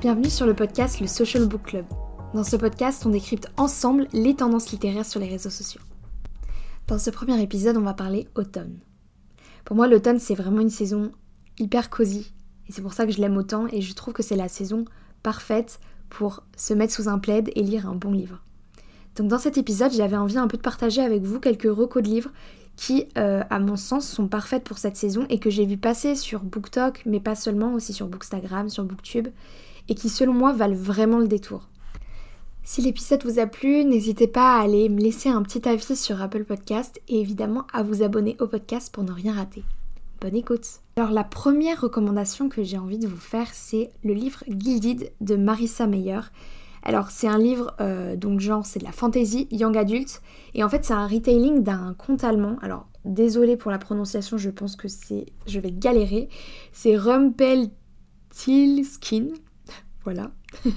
Bienvenue sur le podcast Le Social Book Club. Dans ce podcast, on décrypte ensemble les tendances littéraires sur les réseaux sociaux. Dans ce premier épisode, on va parler automne. Pour moi, l'automne, c'est vraiment une saison hyper cosy. Et c'est pour ça que je l'aime autant et je trouve que c'est la saison parfaite pour se mettre sous un plaid et lire un bon livre. Donc dans cet épisode, j'avais envie un peu de partager avec vous quelques recos de livres qui, euh, à mon sens, sont parfaites pour cette saison et que j'ai vu passer sur BookTok, mais pas seulement, aussi sur Bookstagram, sur Booktube, et qui, selon moi, valent vraiment le détour. Si l'épisode vous a plu, n'hésitez pas à aller me laisser un petit avis sur Apple Podcast et évidemment à vous abonner au podcast pour ne rien rater. Bonne écoute Alors la première recommandation que j'ai envie de vous faire, c'est le livre Gilded de Marissa Meyer. Alors c'est un livre, euh, donc genre c'est de la fantasy young adult, et en fait c'est un retailing d'un conte allemand. Alors désolé pour la prononciation, je pense que c'est, je vais galérer. C'est Rumpeltilskin, voilà.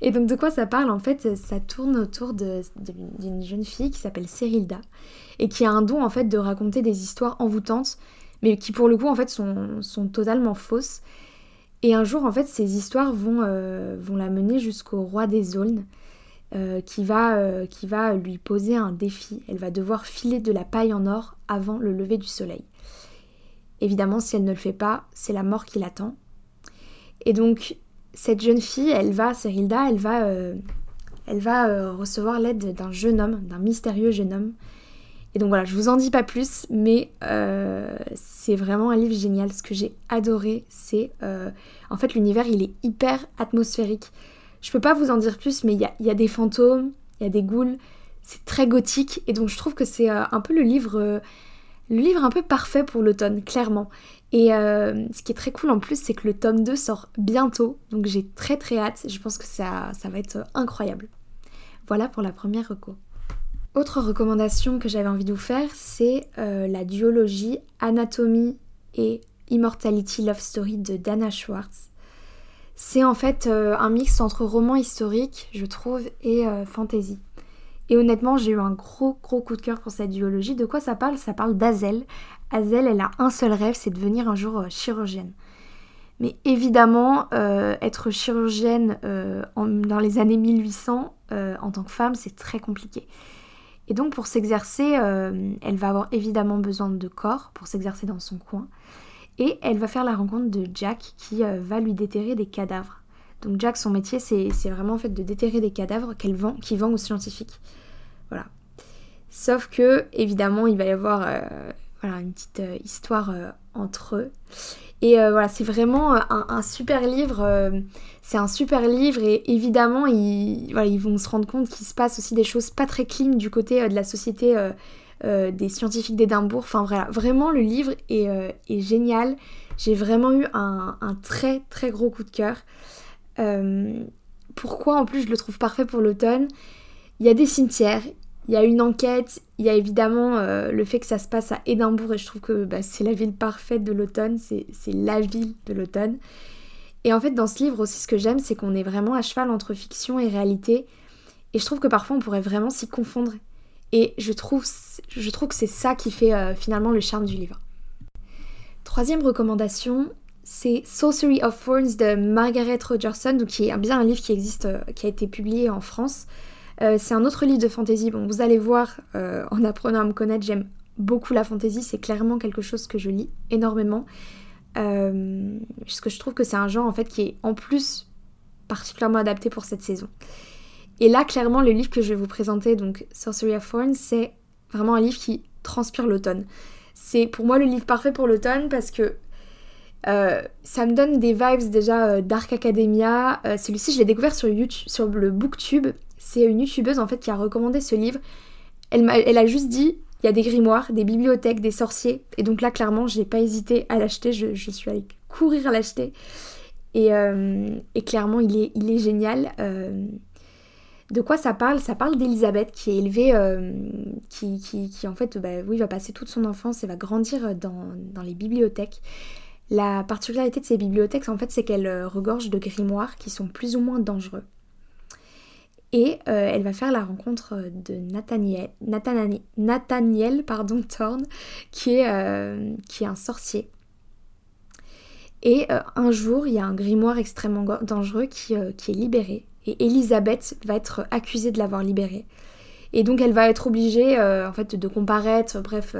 et donc de quoi ça parle En fait, ça tourne autour d'une jeune fille qui s'appelle Cyrilda et qui a un don en fait de raconter des histoires envoûtantes, mais qui pour le coup en fait sont, totalement fausses. Et un jour, en fait, ces histoires vont, euh, la mener jusqu'au roi des aulnes, euh, qui, va, euh, qui va lui poser un défi. Elle va devoir filer de la paille en or avant le lever du soleil. Évidemment, si elle ne le fait pas, c'est la mort qui l'attend. Et donc, cette jeune fille, elle va, Cyrilda, elle va, elle va recevoir l'aide d'un jeune homme, d'un mystérieux jeune homme, et donc voilà, je vous en dis pas plus, mais euh, c'est vraiment un livre génial. Ce que j'ai adoré, c'est euh, en fait l'univers, il est hyper atmosphérique. Je peux pas vous en dire plus, mais il y a, des fantômes, il y a des ghouls, c'est très gothique, et donc je trouve que c'est euh, un peu le livre, le livre un peu parfait pour l'automne, clairement. Et ce qui est très cool en plus, c'est que le tome 2 sort bientôt, donc j'ai très très hâte. Je pense que ça, va être incroyable. Voilà pour la première reco. Autre recommandation que j'avais envie de vous faire, c'est euh, la duologie Anatomie et Immortality Love Story de Dana Schwartz. C'est en fait euh, un mix entre roman historique, je trouve, et euh, fantasy. Et honnêtement, j'ai eu un gros gros coup de cœur pour cette duologie. De quoi ça parle? Ça parle d'Azel. Azel, elle a un seul rêve, c'est de devenir un jour chirurgienne. Mais évidemment, être chirurgienne dans les années 1800, en tant que femme, c'est très compliqué. Et donc pour s'exercer, euh, elle va avoir évidemment besoin de corps pour s'exercer dans son coin. Et elle va faire la rencontre de Jack qui euh, va lui déterrer des cadavres. Donc Jack, son métier, c'est vraiment en fait de déterrer des cadavres qu'elle vend, qu'il vend aux scientifiques. Voilà. Sauf que, évidemment, il va y avoir euh, une petite histoire entre eux. Et euh, voilà, c'est vraiment euh, un, super livre. Euh, c'est un super livre et évidemment, ils, ils vont se rendre compte qu'il se passe aussi des choses pas très clean du côté de la société des scientifiques d'Édimbourg. Enfin voilà, vraiment le livre est, génial. J'ai vraiment eu un, un, très très gros coup de cœur. Pourquoi en plus je le trouve parfait pour l'automne? Il y a des cimetières, il y a une enquête, il y a évidemment euh, le fait que ça se passe à Édimbourg et je trouve que bah, c'est la ville parfaite de l'automne, c'est la ville de l'automne. Et en fait dans ce livre aussi ce que j'aime c'est qu'on est vraiment à cheval entre fiction et réalité et je trouve que parfois on pourrait vraiment s'y confondre. Et je trouve, je trouve que c'est ça qui fait euh, finalement le charme du livre. Troisième recommandation, c'est Sorcery of Thorns de Margaret Rogerson, donc qui est bien un livre qui existe, euh, qui a été publié en France. Euh, c'est un autre livre de fantasy. Bon, vous allez voir, euh, en apprenant à me connaître, j'aime beaucoup la fantasy. C'est clairement quelque chose que je lis énormément. Parce que je trouve que c'est un genre en fait qui est en plus particulièrement adapté pour cette saison. Et là, clairement, le livre que je vais vous présenter, donc Sorcery of Thorns, c'est vraiment un livre qui transpire l'automne. C'est pour moi le livre parfait pour l'automne parce que ça me donne des vibes déjà Dark Academia. Celui-ci, je l'ai découvert sur YouTube, sur le BookTube c'est une youtubeuse en fait qui a recommandé ce livre. Elle, a, juste dit il y a des grimoires, des bibliothèques, des sorciers. Et donc là, clairement, j'ai pas hésité à l'acheter. Je, suis allée courir l'acheter. Et, euh, clairement, il est, génial. Euh, de quoi ça parle? Ça parle d'Elisabeth qui est élevée, euh, qui, en fait, bah, oui, va passer toute son enfance et va grandir dans les bibliothèques. La particularité de ces bibliothèques, en fait, c'est qu'elles regorgent de grimoires qui sont plus ou moins dangereux. Et euh, elle va faire la rencontre de Nathaniel, Nathaniel, pardon, Thorne, qui est, euh, un sorcier. Et un jour, il y a un grimoire extrêmement dangereux qui, qui est libéré. Et Elisabeth va être accusée de l'avoir libéré. Et donc elle va être obligée en fait de comparaître, bref,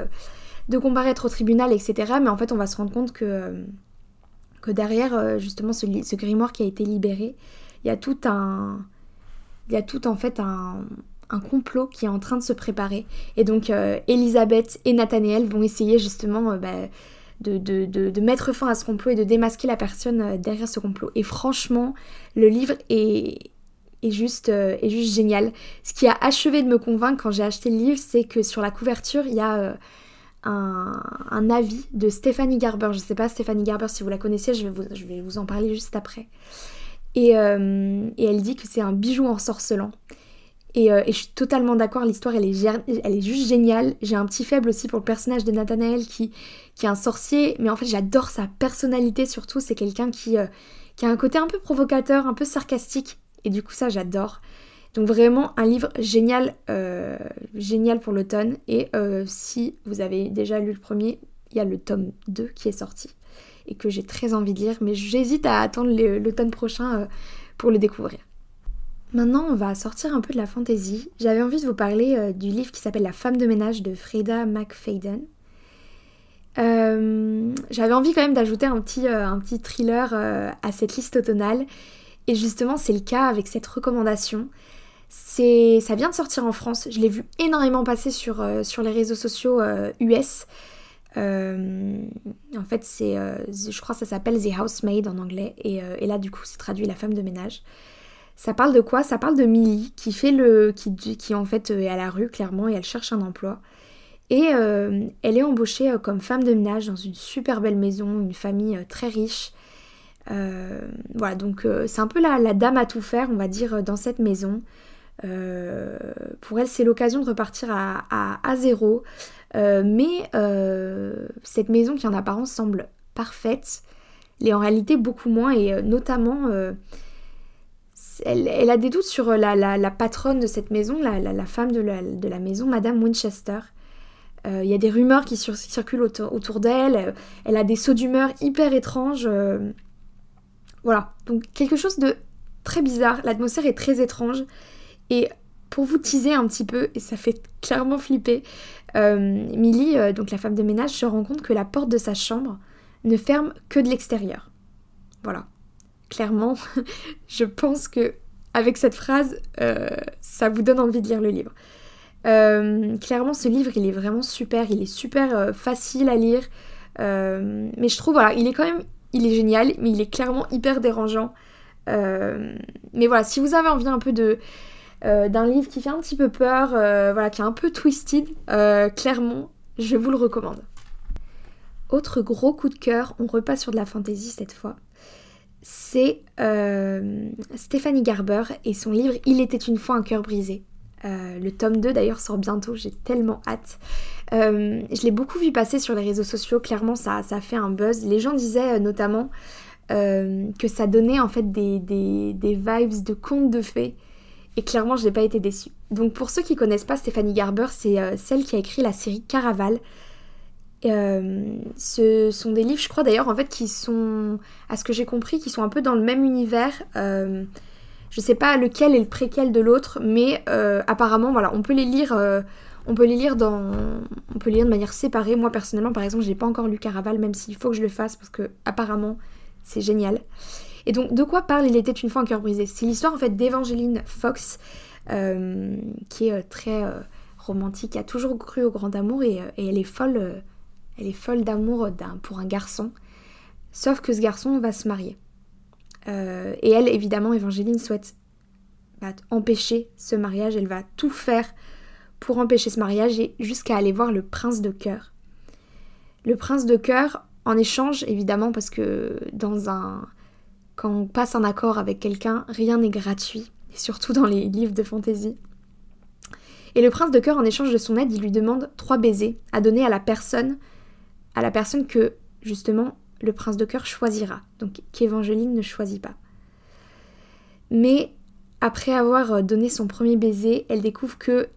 de comparaître au tribunal, etc. Mais en fait on va se rendre compte que, que derrière justement ce, grimoire qui a été libéré, il y a tout un... Il y a tout en fait un, un complot qui est en train de se préparer. Et donc euh, Elisabeth et Nathaniel vont essayer justement euh, bah, de, mettre fin à ce complot et de démasquer la personne euh, derrière ce complot. Et franchement, le livre est, est, juste, est juste génial. Ce qui a achevé de me convaincre quand j'ai acheté le livre, c'est que sur la couverture, il y a... Un, avis de Stéphanie Garber. Je ne sais pas Stéphanie Garber si vous la connaissez, je vais vous, je vais vous en parler juste après. Et, et elle dit que c'est un bijou ensorcelant. Euh, et, je suis totalement d'accord, l'histoire elle est, elle est juste géniale. J'ai un petit faible aussi pour le personnage de Nathanael qui, qui est un sorcier, mais en fait j'adore sa personnalité surtout. C'est quelqu'un qui, euh, qui a un côté un peu provocateur, un peu sarcastique, et du coup ça j'adore. Donc vraiment un livre génial, euh, génial pour l'automne. Et si vous avez déjà lu le premier, il y a le tome 2 qui est sorti et que j'ai très envie de lire, mais j'hésite à attendre l'automne prochain pour le découvrir. Maintenant, on va sortir un peu de la fantaisie. J'avais envie de vous parler euh, du livre qui s'appelle La femme de ménage de Freda McFadden. Euh, j'avais envie quand même d'ajouter un petit, euh, un petit thriller à cette liste automnale. Et justement, c'est le cas avec cette recommandation. C'est, ça vient de sortir en France. Je l'ai vu énormément passer sur, sur les réseaux sociaux US. en fait, c'est, je crois que ça s'appelle The Housemaid en anglais. Et, et là, du coup, c'est traduit La femme de ménage. Ça parle de quoi? Ça parle de Millie qui fait le. qui, qui en fait est à la rue clairement et elle cherche un emploi. Et euh, elle est embauchée euh, comme femme de ménage dans une super belle maison, une famille euh, très riche. voilà, donc c'est un peu la, dame à tout faire, on va dire, dans cette maison. Pour elle, c'est l'occasion de repartir à, zéro. mais cette maison qui en apparence semble parfaite, l'est en réalité beaucoup moins, et notamment elle, a des doutes sur euh, la, patronne de cette maison, la, femme de la, maison, Madame Winchester. Euh, il y a des rumeurs qui circulent autour, d'elle. Euh, elle a des sauts d'humeur hyper étranges. Voilà, donc quelque chose de très bizarre. L'atmosphère est très étrange. Et pour vous teaser un petit peu, et ça fait clairement flipper, Millie, donc la femme de ménage, se rend compte que la porte de sa chambre ne ferme que de l'extérieur. Voilà clairement, je pense que avec cette phrase, euh, ça vous donne envie de lire le livre. Euh, clairement, ce livre, il est vraiment super, il est super euh, facile à lire, mais je trouve, voilà, il est quand même, il est génial, mais il est clairement hyper dérangeant. mais voilà, si vous avez envie un peu de d'un livre qui fait un petit peu peur, voilà, qui est un peu twisted, clairement, je vous le recommande. Autre gros coup de cœur, on repasse sur de la fantaisie cette fois c'est euh, Stéphanie Garber et son livre Il était une fois un cœur brisé. Euh, le tome 2 d'ailleurs sort bientôt, j'ai tellement hâte. Euh, je l'ai beaucoup vu passer sur les réseaux sociaux, clairement ça, ça fait un buzz. Les gens disaient notamment que ça donnait en fait des, des, vibes de contes de fées. Et clairement, je n'ai pas été déçue. Donc pour ceux qui connaissent pas Stéphanie Garber, c'est celle qui a écrit la série Caraval, euh, ce sont des livres, je crois d'ailleurs, en fait, qui sont, à ce que j'ai compris, qui sont un peu dans le même univers. Euh, je sais pas lequel est le préquel de l'autre, mais euh, apparemment, voilà, on peut les lire. on peut les lire dans, on peut les lire de manière séparée. Moi personnellement, par exemple, j'ai pas encore lu Caraval, même s'il faut que je le fasse parce que apparemment c'est génial. Et donc, de quoi parle Il était une fois un cœur brisé C'est l'histoire en fait d'Evangeline Fox, qui est très romantique, qui a toujours cru au grand amour et, elle est folle elle est folle d'amour pour un garçon. Sauf que ce garçon va se marier. Euh, et elle, évidemment, Évangéline souhaite bah, empêcher ce mariage. Elle va tout faire pour empêcher ce mariage et jusqu'à aller voir le prince de cœur. Le prince de cœur, en échange, évidemment, parce que dans un. Quand on passe un accord avec quelqu'un, rien n'est gratuit. Et surtout dans les livres de fantaisie. Et le prince de cœur, en échange de son aide, il lui demande trois baisers à donner à la personne à la personne que justement le prince de cœur choisira, donc qu'Évangeline ne choisit pas. Mais après avoir euh, donné son premier baiser, elle découvre que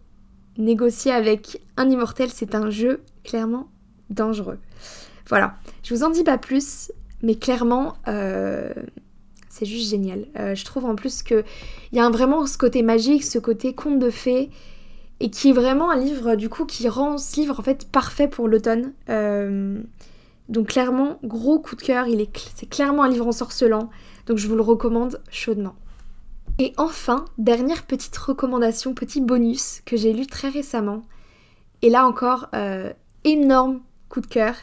négocier avec un immortel, c'est un jeu clairement dangereux. Voilà, je vous en dis pas plus. mais clairement, euh, c'est juste génial. Euh, je trouve en plus qu'il y a vraiment ce côté magique, ce côté conte de fées, et qui est vraiment un livre du coup qui rend ce livre en fait parfait pour l'automne. Euh, donc clairement, gros coup de cœur, c'est clairement un livre ensorcelant, donc je vous le recommande chaudement. Et enfin, dernière petite recommandation, petit bonus que j'ai lu très récemment, et là encore, énorme coup de cœur,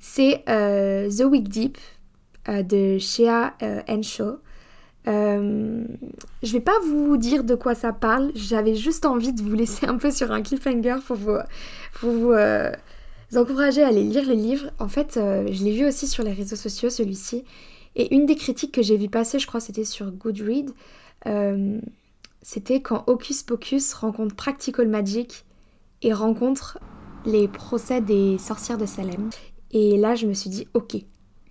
c'est The Week Deep euh, de Shea euh, Henshaw. Euh, je vais pas vous dire de quoi ça parle, j'avais juste envie de vous laisser un peu sur un cliffhanger pour vous, vous, encourager à aller lire le livre. En fait, je l'ai vu aussi sur les réseaux sociaux, celui-ci. Et une des critiques que j'ai vu passer, je crois c'était sur Goodread, c'était quand Hocus Pocus rencontre Practical Magic et rencontre les procès des sorcières de Salem. Et là, je me suis dit, ok,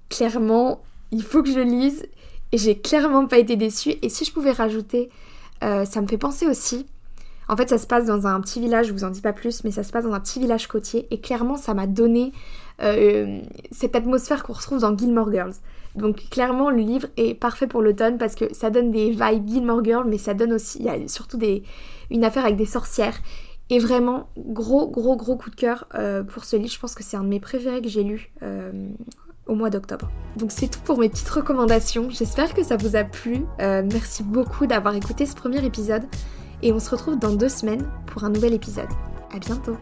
clairement, il faut que je lise. Et j'ai clairement pas été déçue. Et si je pouvais rajouter, euh, ça me fait penser aussi. En fait, ça se passe dans un petit village, je vous en dis pas plus, mais ça se passe dans un petit village côtier. Et clairement, ça m'a donné euh, cette atmosphère qu'on retrouve dans Gilmore Girls. Donc clairement, le livre est parfait pour l'automne parce que ça donne des vibes Gilmore Girls, mais ça donne aussi, il y a surtout une affaire avec des sorcières. Et vraiment, gros, gros, gros coup de cœur euh, pour ce livre. Je pense que c'est un de mes préférés que j'ai lu au mois d'octobre. Donc c'est tout pour mes petites recommandations. J'espère que ça vous a plu. Euh, merci beaucoup d'avoir écouté ce premier épisode. Et on se retrouve dans deux semaines pour un nouvel épisode. À bientôt